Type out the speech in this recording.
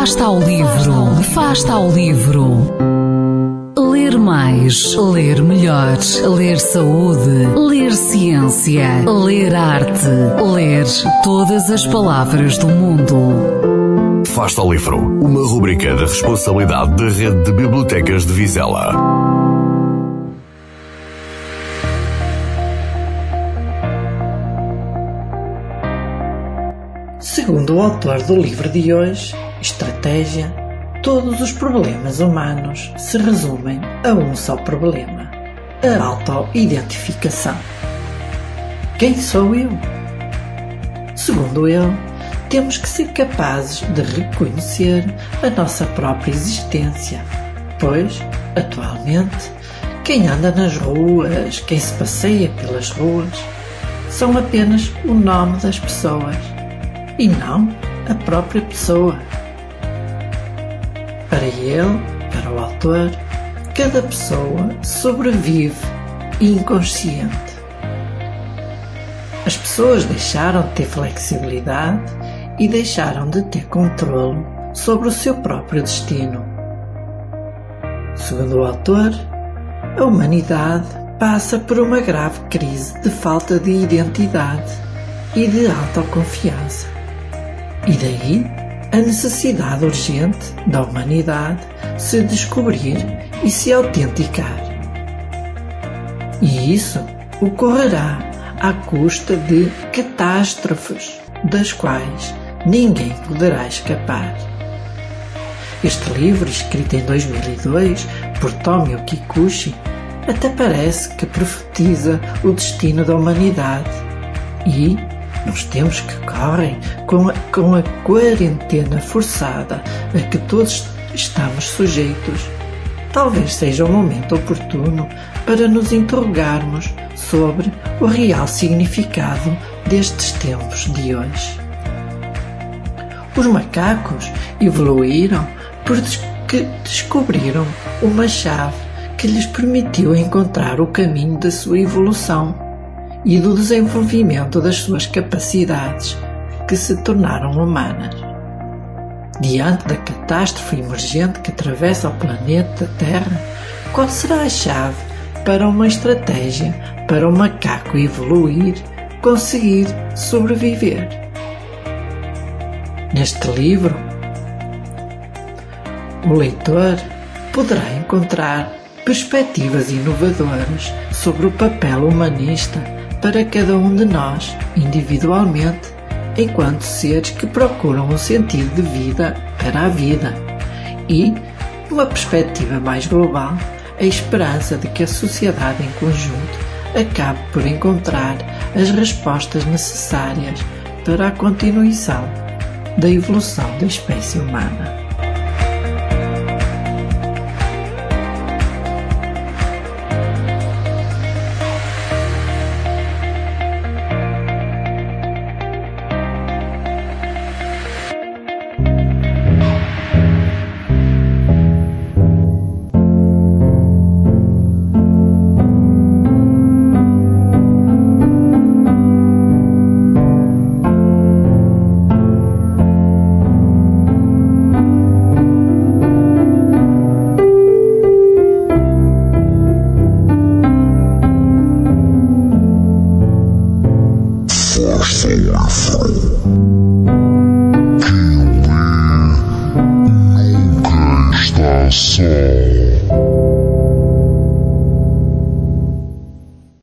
Fasta ao livro, Fasta ao livro. Ler mais, ler melhor, ler saúde, ler ciência, ler arte, ler todas as palavras do mundo. Fasta ao livro, uma rubrica da responsabilidade da Rede de Bibliotecas de Vizela. Segundo o autor do livro de hoje, Estratégia, todos os problemas humanos se resumem a um só problema: a auto-identificação. Quem sou eu? Segundo ele, temos que ser capazes de reconhecer a nossa própria existência, pois, atualmente, quem anda nas ruas, quem se passeia pelas ruas, são apenas o nome das pessoas e não a própria pessoa. Para ele, para o autor, cada pessoa sobrevive inconsciente. As pessoas deixaram de ter flexibilidade e deixaram de ter controle sobre o seu próprio destino. Segundo o autor, a humanidade passa por uma grave crise de falta de identidade e de autoconfiança. E daí a necessidade urgente da humanidade se descobrir e se autenticar. E isso ocorrerá à custa de catástrofes das quais ninguém poderá escapar. Este livro, escrito em 2002 por Tomio Kikuchi, até parece que profetiza o destino da humanidade e nos tempos que correm, com a, com a quarentena forçada a que todos estamos sujeitos, talvez seja o momento oportuno para nos interrogarmos sobre o real significado destes tempos de hoje. Os macacos evoluíram porque descobriram uma chave que lhes permitiu encontrar o caminho da sua evolução e do desenvolvimento das suas capacidades, que se tornaram humanas. Diante da catástrofe emergente que atravessa o planeta Terra, qual será a chave para uma estratégia para o macaco evoluir, conseguir sobreviver? Neste livro, o leitor poderá encontrar perspectivas inovadoras sobre o papel humanista para cada um de nós, individualmente, enquanto seres que procuram um sentido de vida para a vida e, numa perspectiva mais global, a esperança de que a sociedade em conjunto acabe por encontrar as respostas necessárias para a continuação da evolução da espécie humana.